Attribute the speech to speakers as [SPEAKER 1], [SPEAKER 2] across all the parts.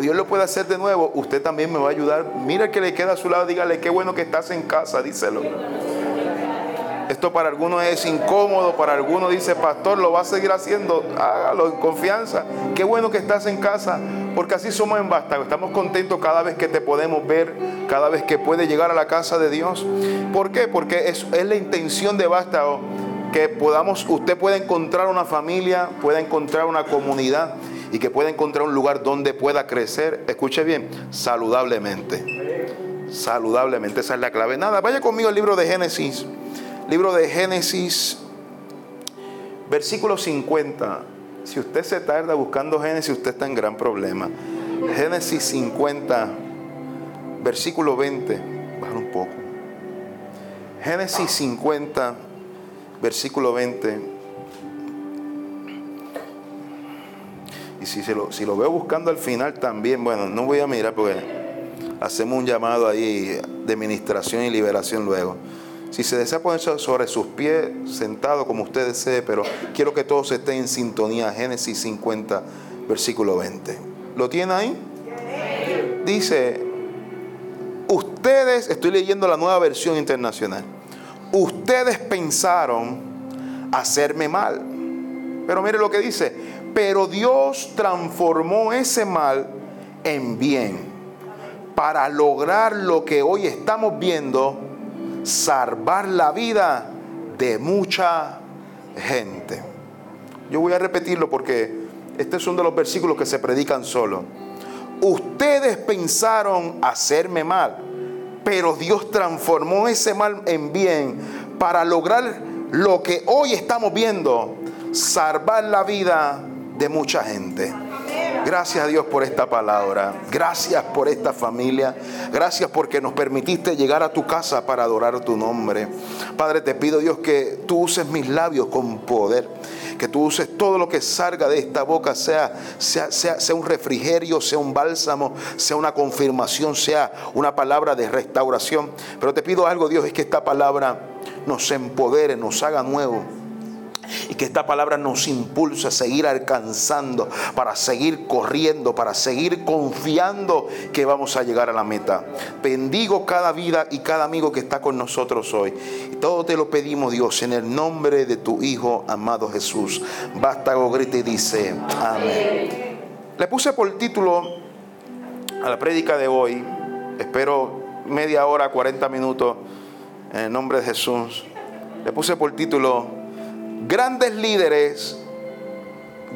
[SPEAKER 1] Dios lo puede hacer de nuevo, usted también me va a ayudar. Mira que le queda a su lado, dígale, qué bueno que estás en casa, díselo. Esto para algunos es incómodo, para algunos dice, pastor, lo va a seguir haciendo, hágalo en confianza. Qué bueno que estás en casa, porque así somos en Vástago. Estamos contentos cada vez que te podemos ver, cada vez que puedes llegar a la casa de Dios. ¿Por qué? Porque es, es la intención de Vástago que podamos, usted pueda encontrar una familia, pueda encontrar una comunidad y que pueda encontrar un lugar donde pueda crecer, escuche bien, saludablemente. Saludablemente, esa es la clave. Nada, vaya conmigo al libro de Génesis. Libro de Génesis, versículo 50. Si usted se tarda buscando Génesis, usted está en gran problema. Génesis 50, versículo 20. Bajar un poco. Génesis 50, versículo 20. Y si, lo, si lo veo buscando al final también, bueno, no voy a mirar porque hacemos un llamado ahí de administración y liberación luego. Si se desea ponerse sobre sus pies, sentado como usted desee, pero quiero que todos estén en sintonía. Génesis 50, versículo 20. ¿Lo tiene ahí? Dice, ustedes, estoy leyendo la nueva versión internacional, ustedes pensaron hacerme mal. Pero mire lo que dice, pero Dios transformó ese mal en bien para lograr lo que hoy estamos viendo salvar la vida de mucha gente. Yo voy a repetirlo porque este es uno de los versículos que se predican solo. Ustedes pensaron hacerme mal, pero Dios transformó ese mal en bien para lograr lo que hoy estamos viendo, salvar la vida de mucha gente. Gracias a Dios por esta palabra. Gracias por esta familia. Gracias porque nos permitiste llegar a tu casa para adorar tu nombre. Padre, te pido Dios que tú uses mis labios con poder. Que tú uses todo lo que salga de esta boca, sea, sea, sea, sea un refrigerio, sea un bálsamo, sea una confirmación, sea una palabra de restauración. Pero te pido algo, Dios, es que esta palabra nos empodere, nos haga nuevo y que esta palabra nos impulse a seguir alcanzando, para seguir corriendo, para seguir confiando que vamos a llegar a la meta. Bendigo cada vida y cada amigo que está con nosotros hoy. Y todo te lo pedimos, Dios, en el nombre de tu Hijo amado Jesús. Basta, grite y dice, amén. Le puse por título a la prédica de hoy, espero media hora, 40 minutos, en el nombre de Jesús. Le puse por título grandes líderes,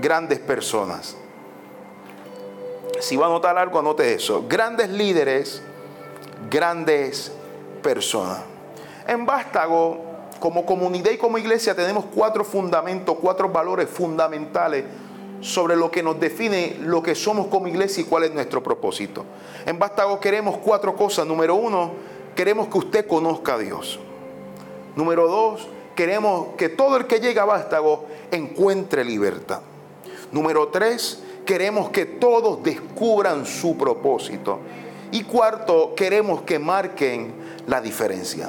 [SPEAKER 1] grandes personas. Si va a anotar algo, anote eso. Grandes líderes, grandes personas. En Vástago, como comunidad y como iglesia, tenemos cuatro fundamentos, cuatro valores fundamentales sobre lo que nos define lo que somos como iglesia y cuál es nuestro propósito. En Vástago queremos cuatro cosas. Número uno, queremos que usted conozca a Dios. Número dos, queremos que todo el que llega a Vástago encuentre libertad. Número tres, queremos que todos descubran su propósito. Y cuarto, queremos que marquen la diferencia.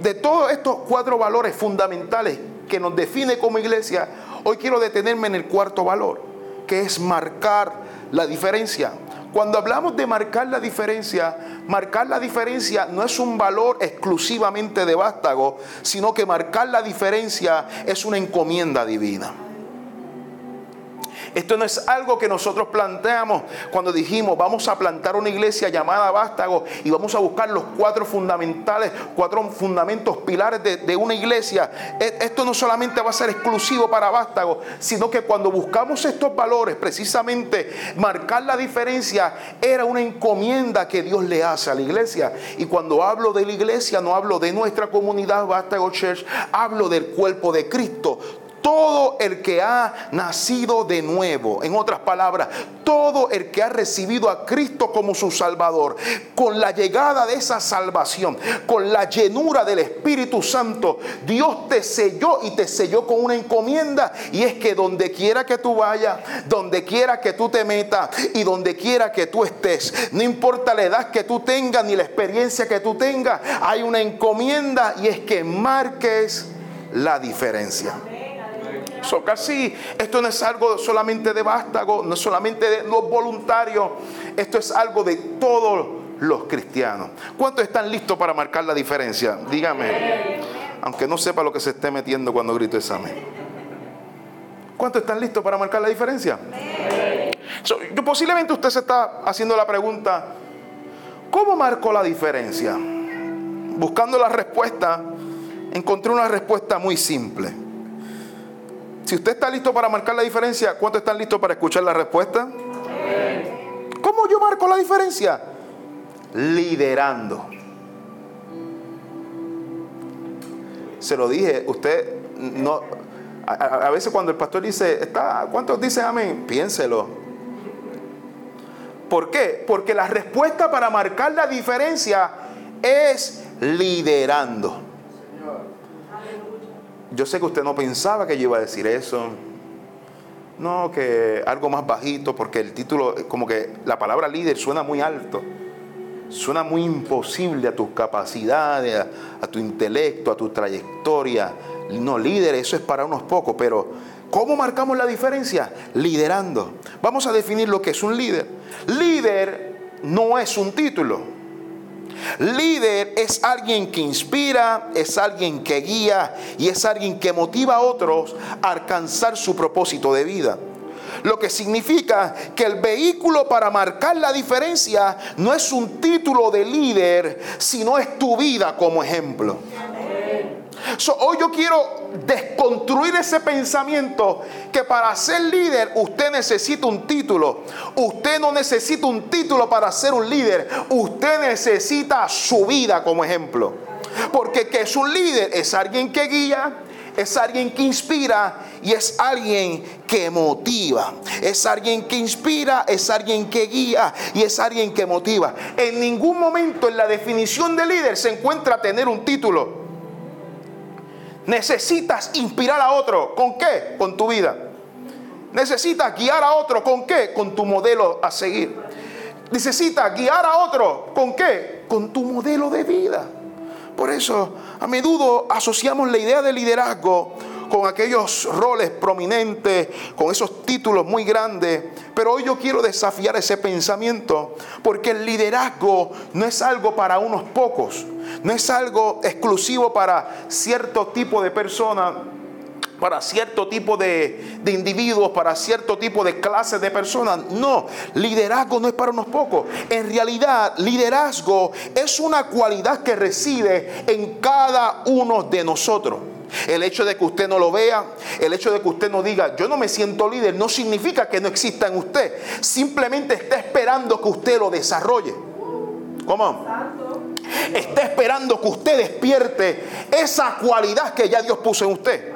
[SPEAKER 1] De todos estos cuatro valores fundamentales que nos define como iglesia, hoy quiero detenerme en el cuarto valor, que es marcar la diferencia. Cuando hablamos de marcar la diferencia, marcar la diferencia no es un valor exclusivamente de vástago, sino que marcar la diferencia es una encomienda divina. Esto no es algo que nosotros planteamos cuando dijimos vamos a plantar una iglesia llamada Vástago y vamos a buscar los cuatro fundamentales, cuatro fundamentos, pilares de, una iglesia. E, esto no solamente va a ser exclusivo para Vástago, sino que cuando buscamos estos valores, precisamente marcar la diferencia era una encomienda que Dios le hace a la iglesia. Y cuando hablo de la iglesia, no hablo de nuestra comunidad Vástago Church, hablo del cuerpo de Cristo todo el que ha nacido de nuevo, en otras palabras, todo el que ha recibido a Cristo como su Salvador, con la llegada de esa salvación, con la llenura del Espíritu Santo, Dios te selló y te selló con una encomienda. Y es que donde quiera que tú vayas, donde quiera que tú te metas y donde quiera que tú estés, no importa la edad que tú tengas ni la experiencia que tú tengas, hay una encomienda y es que marques la diferencia. So, casi esto no es algo solamente de vástago, no es solamente de los voluntarios, esto es algo de todos los cristianos. ¿Cuántos están listos para marcar la diferencia? Dígame, aunque no sepa lo que se esté metiendo cuando grito examen. ¿Cuántos están listos para marcar la diferencia? posiblemente usted se está haciendo la pregunta, ¿cómo marcó la diferencia? Buscando la respuesta, encontré una respuesta muy simple. Si usted está listo para marcar la diferencia, ¿cuántos están listos para escuchar la respuesta? ¿Cómo yo marco la diferencia? Liderando. Se lo dije, usted no. A, veces cuando el pastor dice, ¿cuántos dicen amén? Piénselo. ¿Por qué? Porque la respuesta para marcar la diferencia es liderando. Yo sé que usted no pensaba que yo iba a decir eso. No, que algo más bajito, porque el título, como que la palabra líder suena muy alto. Suena muy imposible a tus capacidades, a, tu intelecto, a tu trayectoria. No, líder, eso es para unos pocos, pero ¿cómo marcamos la diferencia? Liderando. Vamos a definir lo que es un líder. Líder no es un título. Líder es alguien que inspira, es alguien que guía y es alguien que motiva a otros a alcanzar su propósito de vida. Lo que significa que el vehículo para marcar la diferencia no es un título de líder, sino es tu vida como ejemplo hoy yo quiero desconstruir ese pensamiento que para ser líder usted necesita un título. Usted no necesita un título para ser un líder. Usted necesita su vida como ejemplo. Porque que es un líder es alguien que guía, es alguien que inspira y es alguien que motiva. Es alguien que inspira, es alguien que guía y es alguien que motiva. En ningún momento en la definición de líder se encuentra tener un título. Necesitas inspirar a otro. ¿Con qué? Con tu vida. Necesitas guiar a otro. ¿Con qué? Con tu modelo a seguir. Necesitas guiar a otro. ¿Con qué? Con tu modelo de vida. Por eso, a menudo asociamos la idea de liderazgo con aquellos roles prominentes, con esos títulos muy grandes. Pero hoy yo quiero desafiar ese pensamiento, porque el liderazgo no es algo para unos pocos, no es algo exclusivo para cierto tipo de personas para cierto tipo de, individuos, para cierto tipo de clases de personas. No, liderazgo no es para unos pocos. En realidad, liderazgo es una cualidad que reside en cada uno de nosotros. El hecho de que usted no lo vea, el hecho de que usted no diga, yo no me siento líder, no significa que no exista en usted. Simplemente está esperando que usted lo desarrolle. ¿Cómo? Está esperando que usted despierte esa cualidad que ya Dios puso en usted.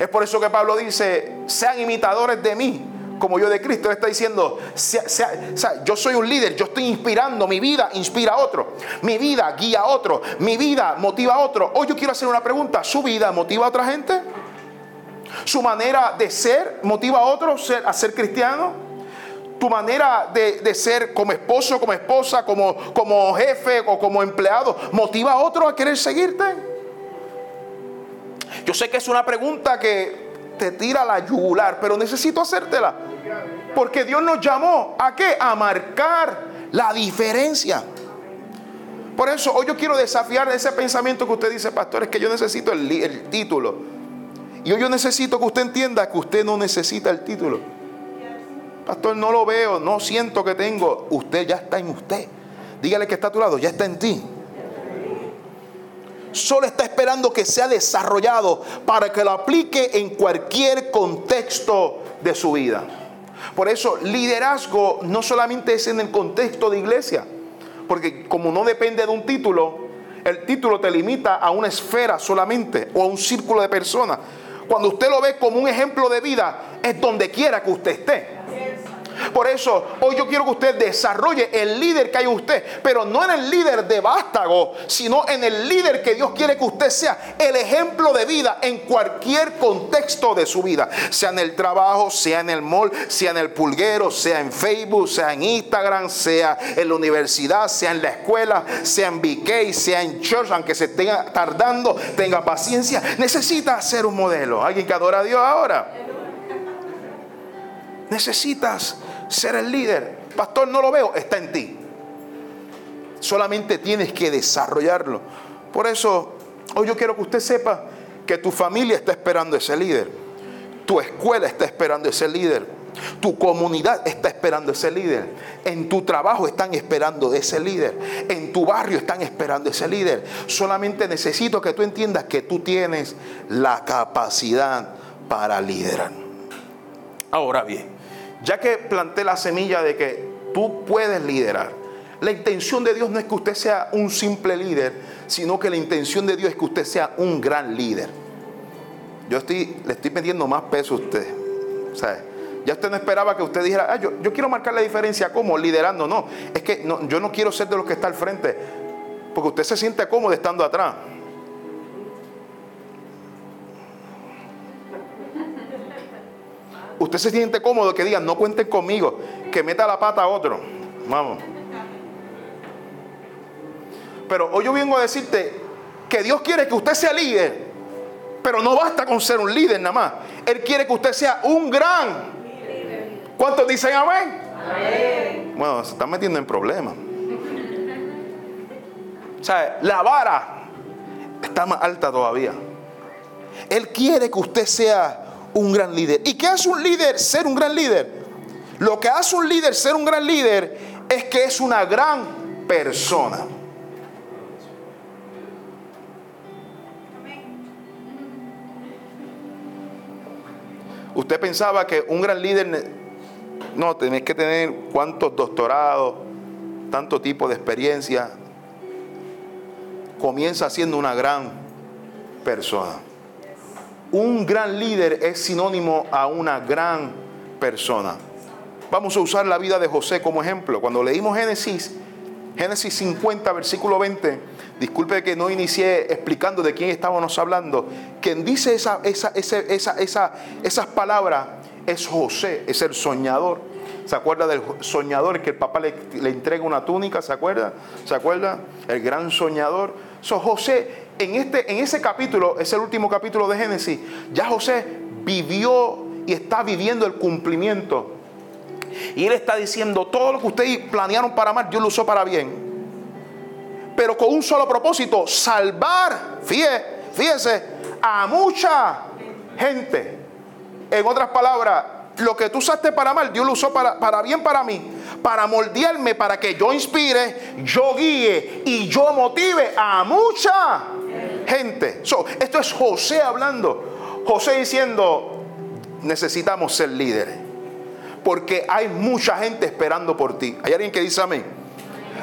[SPEAKER 1] Es por eso que Pablo dice, sean imitadores de mí, como yo de Cristo. Él está diciendo, yo soy un líder, yo estoy inspirando, mi vida inspira a otro, mi vida guía a otro, mi vida motiva a otro. Hoy yo quiero hacer una pregunta, ¿su vida motiva a otra gente? ¿Su manera de ser motiva a otros a ser cristiano? Tu manera de, ser como esposo, como esposa, como, como jefe o como empleado, motiva a otros a querer seguirte? Yo sé que es una pregunta que te tira la yugular, pero necesito hacértela. Porque Dios nos llamó a qué? A marcar la diferencia. Por eso hoy yo quiero desafiar ese pensamiento que usted dice, pastor, es que yo necesito el, el título. Y hoy yo necesito que usted entienda que usted no necesita el título. Pastor, no lo veo, no siento que tengo. Usted ya está en usted. Dígale que está a tu lado, ya está en ti solo está esperando que sea desarrollado para que lo aplique en cualquier contexto de su vida. Por eso liderazgo no solamente es en el contexto de iglesia, porque como no depende de un título, el título te limita a una esfera solamente o a un círculo de personas. Cuando usted lo ve como un ejemplo de vida, es donde quiera que usted esté. Por eso, hoy yo quiero que usted desarrolle el líder que hay usted, pero no en el líder de vástago, sino en el líder que Dios quiere que usted sea el ejemplo de vida en cualquier contexto de su vida, sea en el trabajo, sea en el mall, sea en el pulguero, sea en Facebook, sea en Instagram, sea en la universidad, sea en la escuela, sea en BK, sea en church, aunque se esté tardando, tenga paciencia. Necesita ser un modelo, alguien que adora a Dios ahora. Necesitas ser el líder. Pastor, no lo veo, está en ti. Solamente tienes que desarrollarlo. Por eso, hoy yo quiero que usted sepa que tu familia está esperando ese líder. Tu escuela está esperando ese líder. Tu comunidad está esperando ese líder. En tu trabajo están esperando ese líder. En tu barrio están esperando ese líder. Solamente necesito que tú entiendas que tú tienes la capacidad para liderar. Ahora bien, ya que planté la semilla de que tú puedes liderar, la intención de Dios no es que usted sea un simple líder, sino que la intención de Dios es que usted sea un gran líder. Yo estoy, le estoy metiendo más peso a usted. ya usted no esperaba que usted dijera, ah, yo, quiero marcar la diferencia como liderando. No, es que yo no quiero ser de los que está al frente, porque usted se siente cómodo estando atrás. Usted se siente cómodo que digan, no cuenten conmigo, que meta la pata a otro. Vamos. Pero hoy yo vengo a decirte que Dios quiere que usted sea líder, pero no basta con ser un líder nada más. Él quiere que usted sea un gran. ¿Cuántos dicen amén? amén. Bueno, se están metiendo en problemas. O sea, la vara está más alta todavía. Él quiere que usted sea un gran líder. ¿Y qué hace un líder ser un gran líder? Lo que hace un líder ser un gran líder es que es una gran persona. Usted pensaba que un gran líder, no, tenés que tener cuántos doctorados, tanto tipo de experiencia. Comienza siendo una gran persona un gran líder es sinónimo a una gran persona. Vamos a usar la vida de José como ejemplo. Cuando leímos Génesis, Génesis 50, versículo 20, disculpe que no inicié explicando de quién estábamos hablando, quien dice esa, esa, esa, esas palabras es José, es el soñador. ¿Se acuerda del soñador que el papá le, le entrega una túnica? ¿Se acuerda? ¿Se acuerda? El gran soñador. So, José en, este, en ese capítulo, es el último capítulo de Génesis, ya José vivió y está viviendo el cumplimiento. Y él está diciendo, todo lo que ustedes planearon para mal, Dios lo usó para bien. Pero con un solo propósito, salvar, fíjese, fíjese a mucha gente. En otras palabras, lo que tú usaste para mal, Dios lo usó para, para bien para mí, para moldearme, para que yo inspire, yo guíe y yo motive a mucha gente. esto es José hablando. José diciendo, necesitamos ser líderes. Porque hay mucha gente esperando por ti. ¿Hay alguien que dice amén?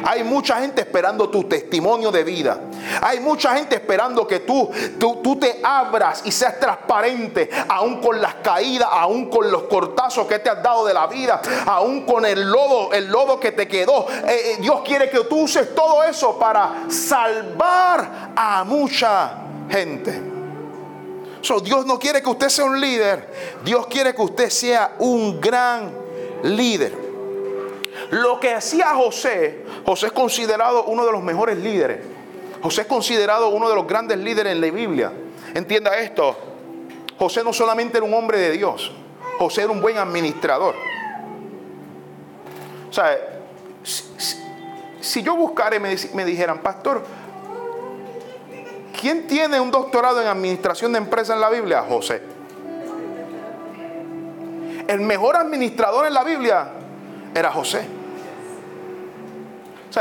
[SPEAKER 1] Hay mucha gente esperando tu testimonio de vida. Hay mucha gente esperando que tú, tú, te abras y seas transparente, aún con las caídas, aún con los cortazos que te has dado de la vida, aún con el lodo, el lodo que te quedó. Eh, eh, Dios quiere que tú uses todo eso para salvar a mucha gente. Dios no quiere que usted sea un líder, Dios quiere que usted sea un gran líder. Lo que hacía José, José es considerado uno de los mejores líderes. José es considerado uno de los grandes líderes en la Biblia. Entienda esto, José no solamente era un hombre de Dios, José era un buen administrador. O sea, si, yo buscara y me, me dijeran, pastor, ¿quién tiene un doctorado en administración de empresas en la Biblia? José. El mejor administrador en la Biblia era José.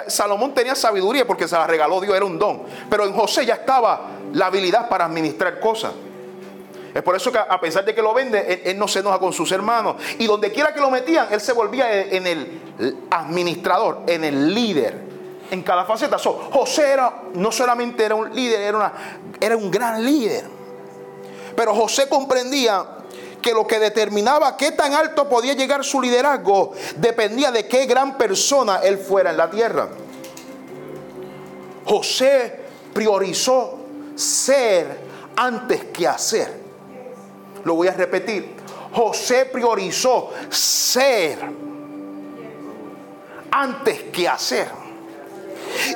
[SPEAKER 1] Salomón tenía sabiduría porque se la regaló Dios, era un don. Pero en José ya estaba la habilidad para administrar cosas. Es por eso que a pesar de que lo vende, él, no se enoja con sus hermanos. Y donde quiera que lo metían, él se volvía en el administrador, en el líder. En cada faceta. José era, no solamente era un líder, era, una, era un gran líder. Pero José comprendía que lo que determinaba qué tan alto podía llegar su liderazgo dependía de qué gran persona él fuera en la tierra. José priorizó ser antes que hacer. Lo voy a repetir. José priorizó ser antes que hacer.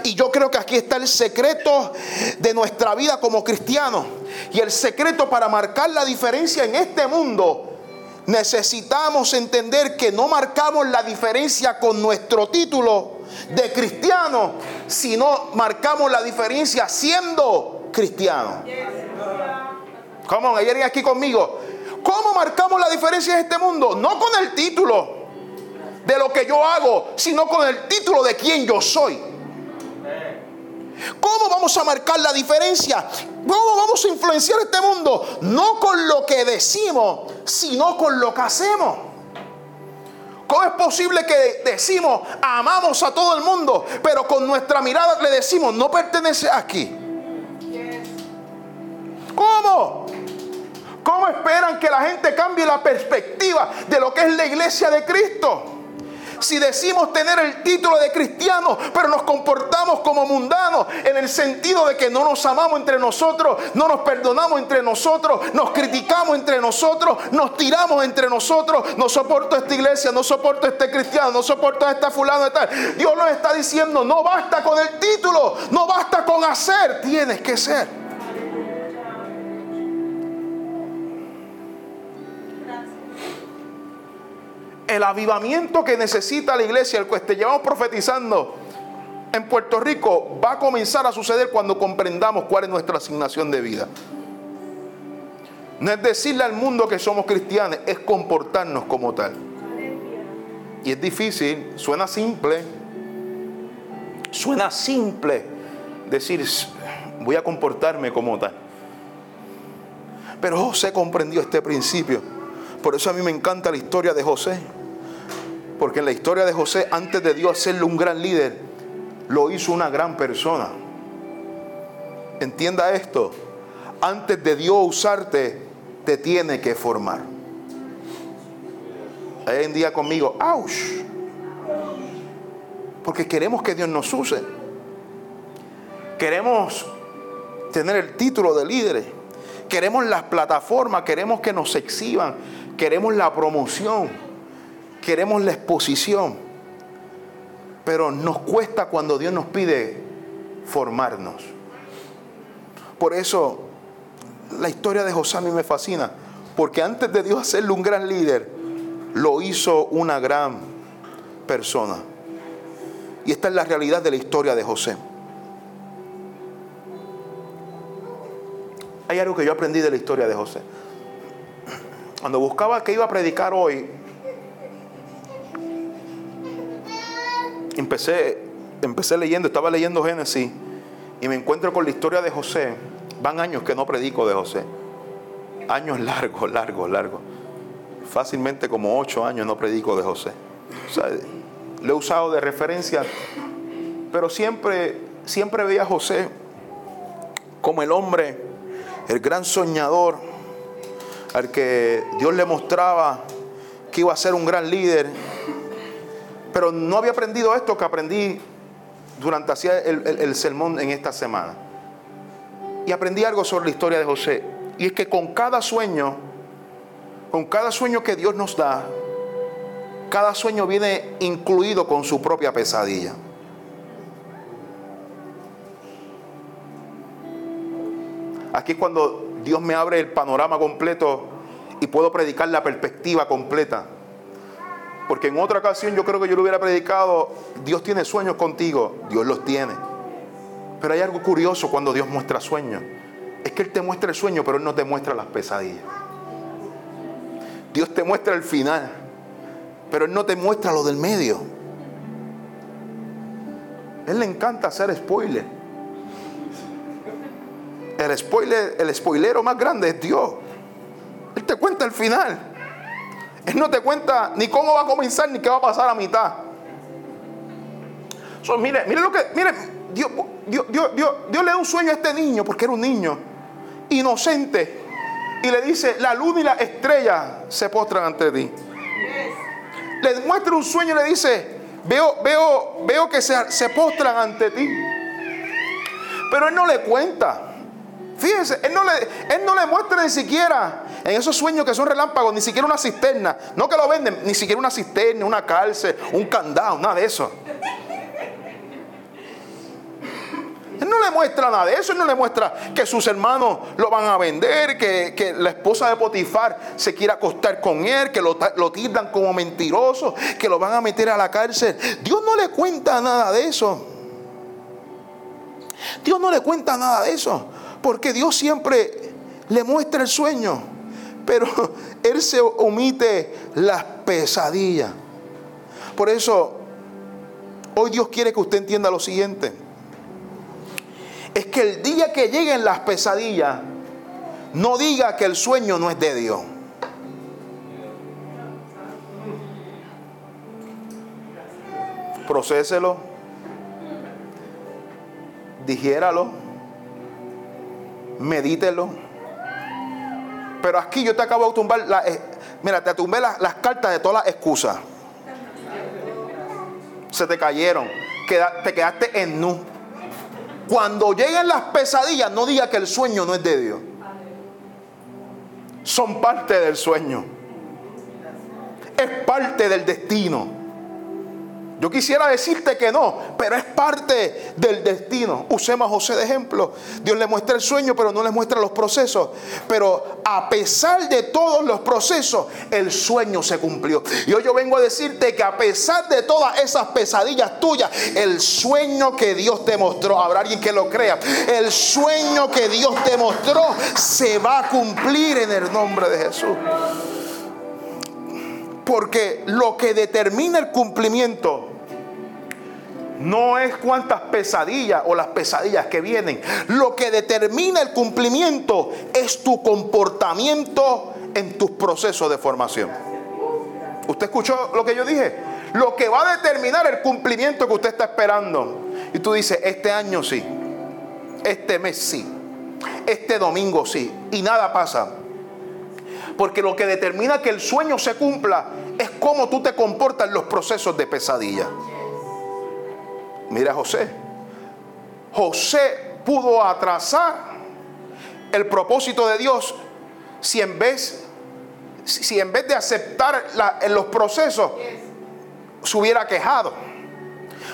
[SPEAKER 1] Y yo creo que aquí está el secreto de nuestra vida como cristianos. Y el secreto para marcar la diferencia en este mundo. Necesitamos entender que no marcamos la diferencia con nuestro título de cristiano, sino marcamos la diferencia siendo cristiano. ¿Cómo? ¿Hay alguien aquí conmigo? ¿Cómo marcamos la diferencia en este mundo? No con el título de lo que yo hago, sino con el título de quién yo soy. ¿Cómo vamos a marcar la diferencia? ¿Cómo vamos a influenciar este mundo? No con lo que decimos, sino con lo que hacemos. ¿Cómo es posible que decimos amamos a todo el mundo, pero con nuestra mirada le decimos no pertenece aquí? ¿Cómo? ¿Cómo esperan que la gente cambie la perspectiva de lo que es la iglesia de Cristo? Si decimos tener el título de cristiano, pero nos comportamos como mundanos en el sentido de que no nos amamos entre nosotros, no nos perdonamos entre nosotros, nos criticamos entre nosotros, nos tiramos entre nosotros, no soporto esta iglesia, no soporto este cristiano, no soporto a esta fulano de tal. Dios nos está diciendo, no basta con el título, no basta con hacer, tienes que ser. El avivamiento que necesita la iglesia, el que llevamos profetizando en Puerto Rico, va a comenzar a suceder cuando comprendamos cuál es nuestra asignación de vida. No es decirle al mundo que somos cristianos, es comportarnos como tal. Y es difícil, suena simple, suena simple decir, voy a comportarme como tal. Pero José comprendió este principio. Por eso a mí me encanta la historia de José. Porque en la historia de José, antes de Dios hacerle un gran líder, lo hizo una gran persona. Entienda esto. Antes de Dios usarte, te tiene que formar. Hay en día conmigo, ¡auch! Porque queremos que Dios nos use. Queremos tener el título de líderes. Queremos las plataformas, queremos que nos exhiban, queremos la promoción queremos la exposición, pero nos cuesta cuando Dios nos pide formarnos. Por eso la historia de José a mí me fascina, porque antes de Dios hacerle un gran líder, lo hizo una gran persona. Y esta es la realidad de la historia de José. Hay algo que yo aprendí de la historia de José. Cuando buscaba que iba a predicar hoy, empecé, empecé leyendo, estaba leyendo Génesis y me encuentro con la historia de José. Van años que no predico de José. Años largos, largos, largos. Fácilmente como ocho años no predico de José. O sea, le he usado de referencia, pero siempre, siempre veía a José como el hombre, el gran soñador, al que Dios le mostraba que iba a ser un gran líder pero no había aprendido esto que aprendí durante hacía el, sermón en esta semana. Y aprendí algo sobre la historia de José. Y es que con cada sueño, con cada sueño que Dios nos da, cada sueño viene incluido con su propia pesadilla. Aquí cuando Dios me abre el panorama completo y puedo predicar la perspectiva completa. Porque en otra ocasión yo creo que yo le hubiera predicado, Dios tiene sueños contigo, Dios los tiene. Pero hay algo curioso cuando Dios muestra sueños. Es que Él te muestra el sueño, pero Él no te muestra las pesadillas. Dios te muestra el final, pero Él no te muestra lo del medio. Él le encanta hacer spoiler. El spoiler, el spoilero más grande es Dios. Él te cuenta el final. Él no te cuenta ni cómo va a comenzar ni qué va a pasar a mitad. mire, mire lo que, mire, Dios, Dios, Dios, Dios, le da un sueño a este niño, porque era un niño, inocente. y le dice, la luna y la estrella se postran ante ti. Le muestra un sueño y le dice, veo, veo, veo que se, se postran ante ti. Pero él no le cuenta. Fíjense, él no, le, él no le muestra ni siquiera en esos sueños que son relámpagos, ni siquiera una cisterna. No que lo venden, ni siquiera una cisterna, una cárcel, un candado, nada de eso. Él no le muestra nada de eso, él no le muestra que sus hermanos lo van a vender, que, la esposa de Potifar se quiera acostar con él, que lo, lo tildan como mentiroso, que lo van a meter a la cárcel. Dios no le cuenta nada de eso. Dios no le cuenta nada de eso, porque Dios siempre le muestra el sueño, pero Él se omite las pesadillas. Por eso, hoy Dios quiere que usted entienda lo siguiente es que el día que lleguen las pesadillas, no diga que el sueño no es de Dios. Procéselo, digiéralo, medítelo. Pero aquí yo te acabo de tumbar, la, eh, mira, te tumbé las cartas de todas las excusas. Se te cayeron, te quedaste en nu. Cuando lleguen las pesadillas, no diga que el sueño no es de Dios. Son parte del sueño. Es parte del destino. Yo quisiera decirte que no, pero es parte del destino. Usemos a José de ejemplo. Dios le muestra el sueño, pero no le muestra los procesos. Pero a pesar de todos los procesos, el sueño se cumplió. Y hoy yo vengo a decirte que a pesar de todas esas pesadillas tuyas, el sueño que Dios te mostró, habrá alguien que lo crea, el sueño que Dios te mostró se va a cumplir en el nombre de Jesús. Porque lo que determina el cumplimiento no es cuántas pesadillas o las pesadillas que vienen. Lo que determina el cumplimiento es tu comportamiento en tus procesos de formación. ¿Usted escuchó lo que yo dije? Lo que va a determinar el cumplimiento que usted está esperando. Y tú dices, este año sí, este mes sí, este domingo sí, y nada pasa. Porque lo que determina que el sueño se cumpla es cómo tú te comportas en los procesos de pesadilla. Mira José. José pudo atrasar el propósito de Dios si en vez, si en vez de aceptar en los procesos se hubiera quejado,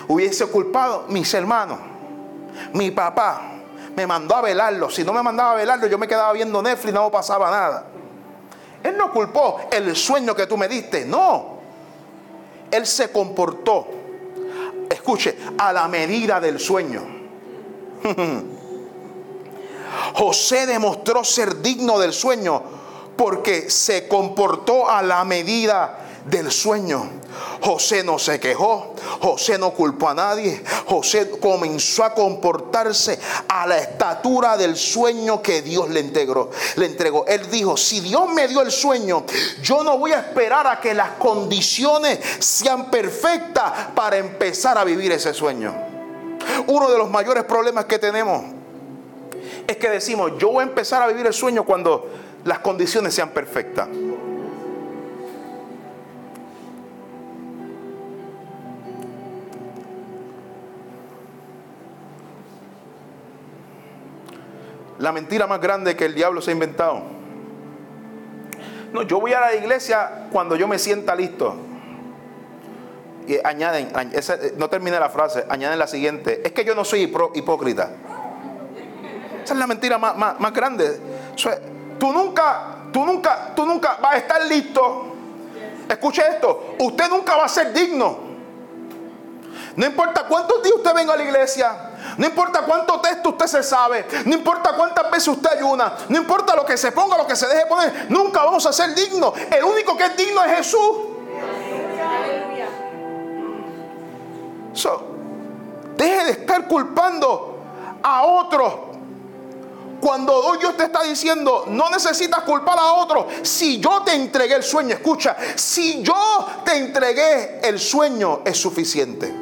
[SPEAKER 1] hubiese culpado mis hermanos, mi papá me mandó a velarlo. Si no me mandaba a velarlo, yo me quedaba viendo Netflix y no pasaba nada. Él no culpó el sueño que tú me diste, no. Él se comportó, escuche, a la medida del sueño. José demostró ser digno del sueño porque se comportó a la medida del sueño. José no se quejó, José no culpó a nadie, José comenzó a comportarse a la estatura del sueño que Dios le entregó. Le entregó. Él dijo, si Dios me dio el sueño, yo no voy a esperar a que las condiciones sean perfectas para empezar a vivir ese sueño. Uno de los mayores problemas que tenemos es que decimos, yo voy a empezar a vivir el sueño cuando las condiciones sean perfectas. La mentira más grande que el diablo se ha inventado. No, yo voy a la iglesia cuando yo me sienta listo. Y añaden, no termine la frase, añaden la siguiente, es que yo no soy hipócrita. Esa es la mentira más, más grande. Tú nunca, tú nunca, tú nunca vas a estar listo. Escuche esto, usted nunca va a ser digno. No importa cuántos días usted venga a la iglesia, no importa cuánto texto usted se sabe, no importa cuántas veces usted ayuna, no importa lo que se ponga, lo que se deje poner, nunca vamos a ser dignos. El único que es digno es Jesús. deje de estar culpando a otros. Cuando Dios te está diciendo, no necesitas culpar a otros. Si yo te entregué el sueño, escucha, si yo te entregué el sueño, es suficiente.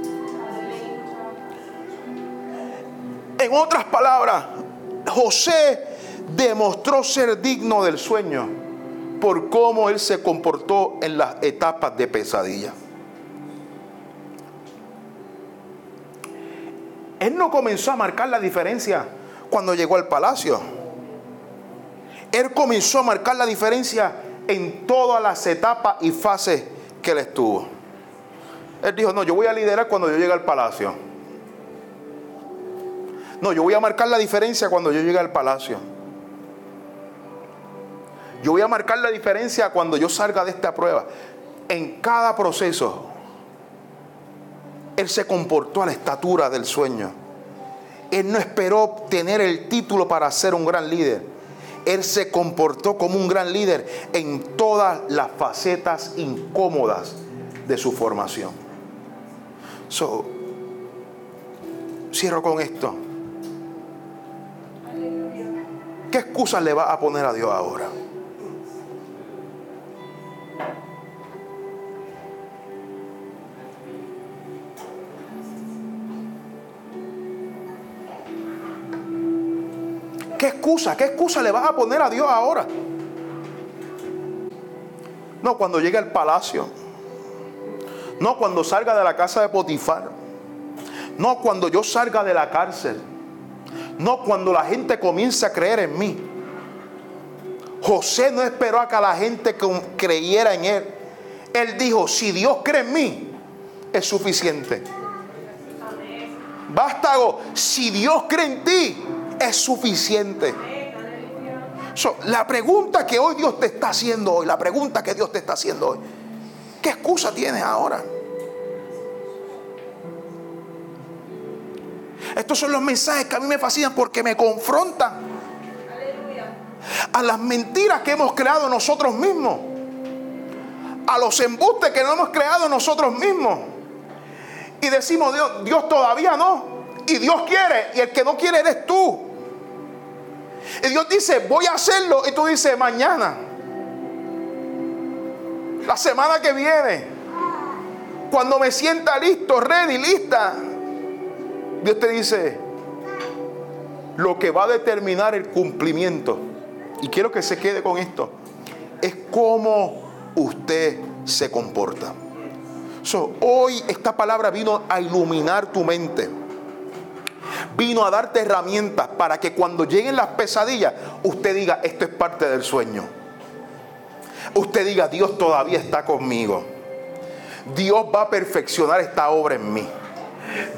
[SPEAKER 1] En otras palabras, José demostró ser digno del sueño por cómo él se comportó en las etapas de pesadilla. Él no comenzó a marcar la diferencia cuando llegó al palacio. Él comenzó a marcar la diferencia en todas las etapas y fases que él estuvo. Él dijo, no, yo voy a liderar cuando yo llegue al palacio. No, yo voy a marcar la diferencia cuando yo llegue al palacio. Yo voy a marcar la diferencia cuando yo salga de esta prueba. En cada proceso, Él se comportó a la estatura del sueño. Él no esperó obtener el título para ser un gran líder. Él se comportó como un gran líder en todas las facetas incómodas de su formación. Cierro con esto. ¿Qué excusas le va a poner a Dios ahora? ¿Qué excusa? ¿Qué excusa le vas a poner a Dios ahora? No cuando llegue al palacio. No cuando salga de la casa de Potifar. No cuando yo salga de la cárcel. No cuando la gente comience a creer en mí. José no esperó a que la gente creyera en él. Él dijo, si Dios cree en mí, es suficiente. Vástago, si Dios cree en ti, es suficiente. la pregunta que hoy Dios te está haciendo hoy, la pregunta que Dios te está haciendo hoy, ¿qué excusa tienes ahora? Estos son los mensajes que a mí me fascinan porque me confrontan a las mentiras que hemos creado nosotros mismos, a los embustes que no hemos creado nosotros mismos. Y decimos, Dios, Dios todavía no. Y Dios quiere, y el que no quiere eres tú. Y Dios dice, voy a hacerlo. Y tú dices, mañana. La semana que viene. Cuando me sienta listo, ready, lista. Dios te dice, lo que va a determinar el cumplimiento. Y quiero que se quede con esto. Es cómo usted se comporta. hoy esta palabra vino a iluminar tu mente vino a darte herramientas para que cuando lleguen las pesadillas, usted diga, esto es parte del sueño. Usted diga, Dios todavía está conmigo. Dios va a perfeccionar esta obra en mí.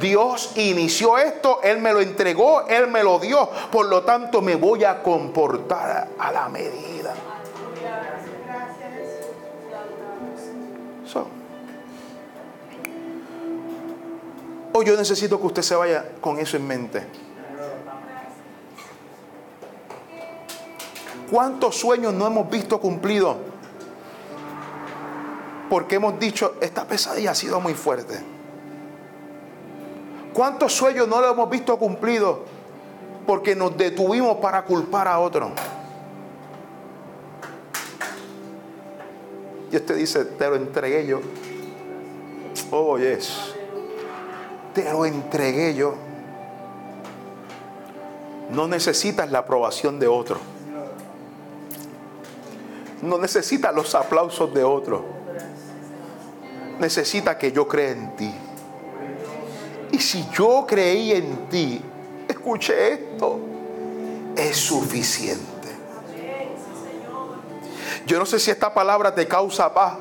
[SPEAKER 1] Dios inició esto, Él me lo entregó, Él me lo dio. Por lo tanto, me voy a comportar a la medida. Hoy yo necesito que usted se vaya con eso en mente. ¿Cuántos sueños no hemos visto cumplidos? Porque hemos dicho, esta pesadilla ha sido muy fuerte. ¿Cuántos sueños no lo hemos visto cumplidos? Porque nos detuvimos para culpar a otro. Y usted dice, te lo entregué yo. Oh, yes te lo entregué yo. No necesitas la aprobación de otro. No necesitas los aplausos de otro. Necesita que yo crea en ti. Si yo creí en ti, escuche esto, es suficiente. Yo no sé si esta palabra te causa paz,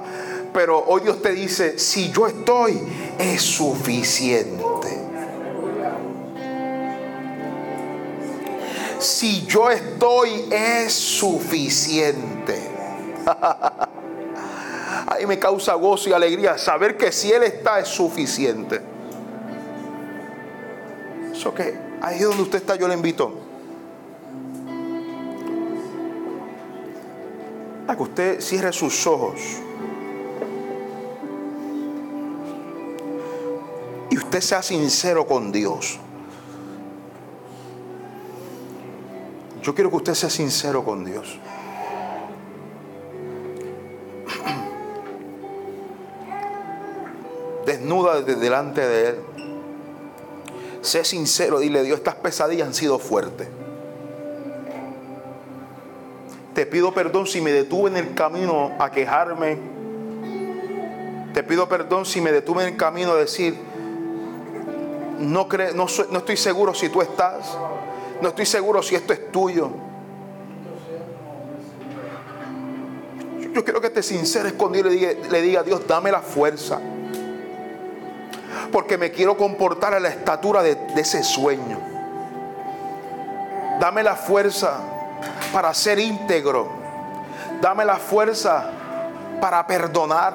[SPEAKER 1] pero hoy Dios te dice, si yo estoy, es suficiente. Si yo estoy, es suficiente. Ahí me causa gozo y alegría saber que si Él está, es suficiente. Eso que ahí donde usted está, yo le invito. A que usted cierre sus ojos. usted sea sincero con Dios. Yo quiero que usted sea sincero con Dios. Desnuda delante de Él. Sé sincero, dile Dios, estas pesadillas han sido fuertes. pido perdón si me detuve en el camino a quejarme. Te pido perdón si me detuve en el camino a decir, no, no, no estoy seguro si tú estás. No estoy seguro si esto es tuyo. Yo quiero que te sinceres con Dios y le diga, Dios, dame la fuerza. Porque me quiero comportar a la estatura de, ese sueño. Dame la fuerza para ser íntegro. Dame la fuerza para perdonar.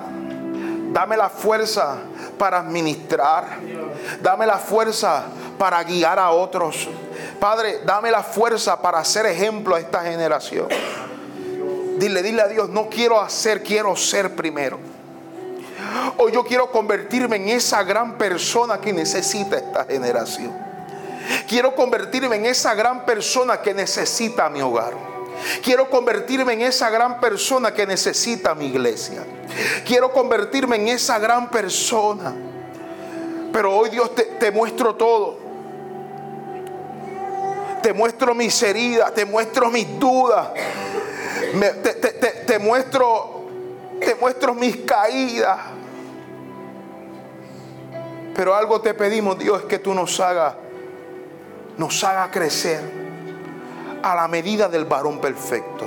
[SPEAKER 1] Dame la fuerza para administrar. Dame la fuerza para guiar a otros. Padre, dame la fuerza para ser ejemplo a esta generación. Dile, dile a Dios, no quiero hacer, quiero ser primero. Hoy yo quiero convertirme en esa gran persona que necesita esta generación. Quiero convertirme en esa gran persona que necesita mi hogar. Quiero convertirme en esa gran persona que necesita mi iglesia. Quiero convertirme en esa gran persona. Pero hoy Dios te, te muestro todo. Te muestro mis heridas, te muestro mis dudas, te, muestro, te muestro mis caídas. Pero algo te pedimos, Dios, es que tú nos hagas, nos haga crecer a la medida del varón perfecto.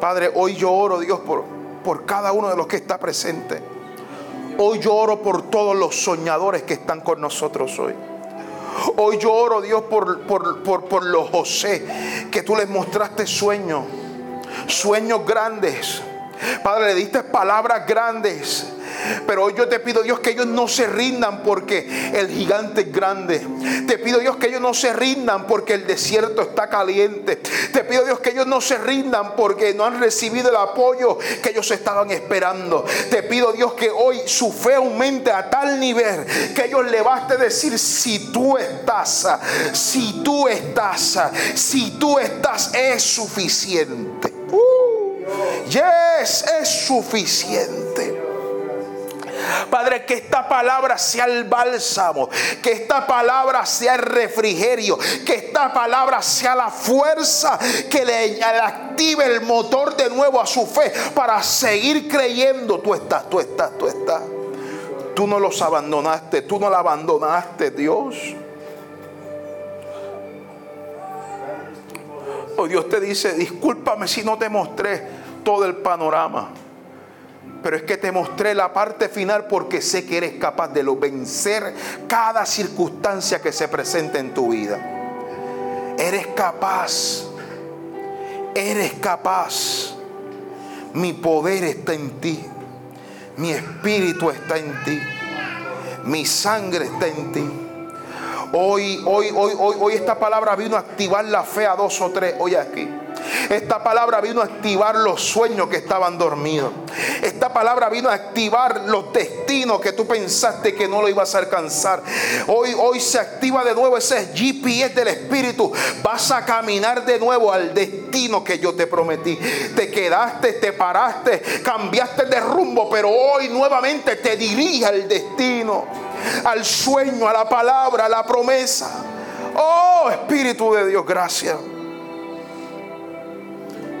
[SPEAKER 1] Padre, hoy yo oro, Dios, por, por cada uno de los que está presente. Hoy yo oro por todos los soñadores que están con nosotros hoy. Hoy yo oro, Dios, por, por, por, los José, que tú les mostraste sueños, sueños grandes. Padre, le diste palabras grandes pero hoy yo te pido, Dios, que ellos no se rindan porque el gigante es grande. Te pido, Dios, que ellos no se rindan porque el desierto está caliente. Te pido, Dios, que ellos no se rindan porque no han recibido el apoyo que ellos estaban esperando. Te pido, Dios, que hoy su fe aumente a tal nivel que ellos le baste decir, si tú estás, si tú estás, si tú estás, es suficiente. Uh, yes, es suficiente. Padre, que esta palabra sea el bálsamo, que esta palabra sea el refrigerio, que esta palabra sea la fuerza que le active el motor de nuevo a su fe para seguir creyendo. Tú estás, tú estás, tú estás. Tú no los abandonaste, tú no la abandonaste, Dios. Oh, Dios te dice, discúlpame si no te mostré todo el panorama. Pero es que te mostré la parte final porque sé que eres capaz de lo vencer cada circunstancia que se presente en tu vida. Eres capaz. Eres capaz. Mi poder está en ti. Mi espíritu está en ti. Mi sangre está en ti. Hoy, hoy, hoy, hoy, hoy esta palabra vino a activar la fe a dos o tres. Hoy aquí. Esta palabra vino a activar los sueños que estaban dormidos. Esta palabra vino a activar los destinos que tú pensaste que no lo ibas a alcanzar. Hoy, hoy se activa de nuevo ese GPS del Espíritu. Vas a caminar de nuevo al destino que yo te prometí. Te quedaste, te paraste, cambiaste de rumbo, pero hoy nuevamente te dirige al destino, al sueño, a la palabra, a la promesa. Oh Espíritu de Dios, gracias.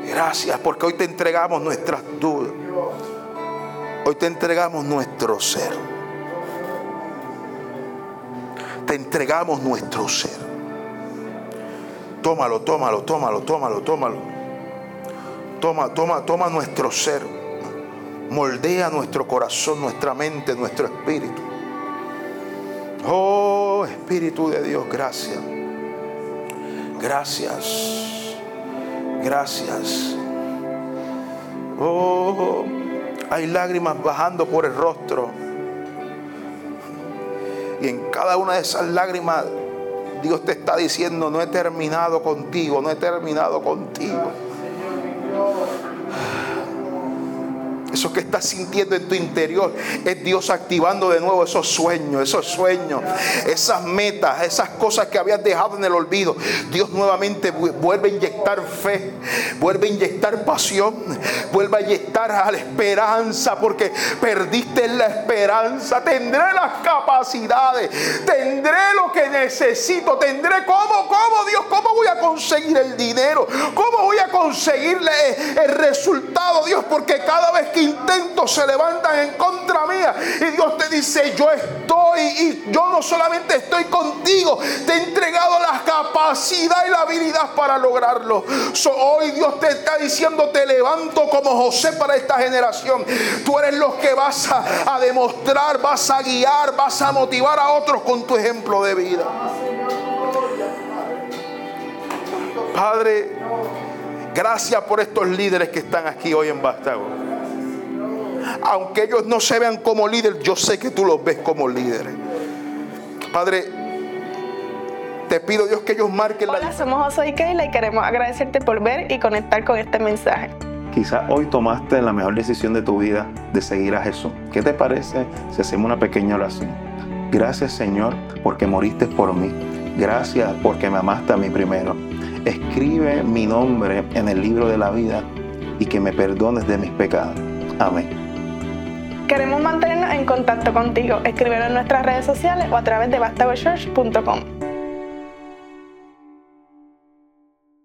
[SPEAKER 1] Gracias porque hoy te entregamos nuestras dudas. Hoy te entregamos nuestro ser. Te entregamos nuestro ser. Tómalo, tómalo, tómalo, tómalo, tómalo. Toma, toma, toma nuestro ser. Moldea nuestro corazón, nuestra mente, nuestro espíritu. Oh, Espíritu de Dios, gracias. Gracias. Gracias. Oh, hay lágrimas bajando por el rostro. Y en cada una de esas lágrimas Dios te está diciendo, no he terminado contigo, no he terminado contigo. Eso que estás sintiendo en tu interior es Dios activando de nuevo esos sueños, esos sueños, esas metas, esas cosas que habías dejado en el olvido. Dios nuevamente vuelve a inyectar fe, vuelve a inyectar pasión, vuelve a inyectar a la esperanza, porque perdiste la esperanza. Tendré las capacidades, tendré lo que necesito, tendré cómo, cómo Dios, cómo voy a conseguir el dinero, cómo voy a conseguirle el resultado, Dios, porque cada vez que intento se levantan en contra mía. Y Dios te dice, yo estoy y yo no solamente estoy contigo, te he entregado la capacidad y la habilidad para lograrlo. hoy Dios te está diciendo, te levanto como José para esta generación. Tú eres los que vas a, a demostrar, vas a guiar, vas a motivar a otros con tu ejemplo de vida. Padre, gracias por estos líderes que están aquí hoy en Bastago aunque ellos no se vean como líderes, yo sé que tú los ves como líderes. Padre, te pido Dios que ellos marquen
[SPEAKER 2] Hola, somos José y Keila y queremos agradecerte por ver y conectar con este mensaje.
[SPEAKER 3] Quizás hoy tomaste la mejor decisión de tu vida de seguir a Jesús. ¿Qué te parece si hacemos una pequeña oración? Gracias Señor porque moriste por mí. Gracias porque me amaste a mí primero. Escribe mi nombre en el libro de la vida y que me perdones de mis pecados. Amén.
[SPEAKER 2] Queremos mantenernos en contacto contigo. Escríbenos en nuestras redes sociales o a través de bastagochurch.com.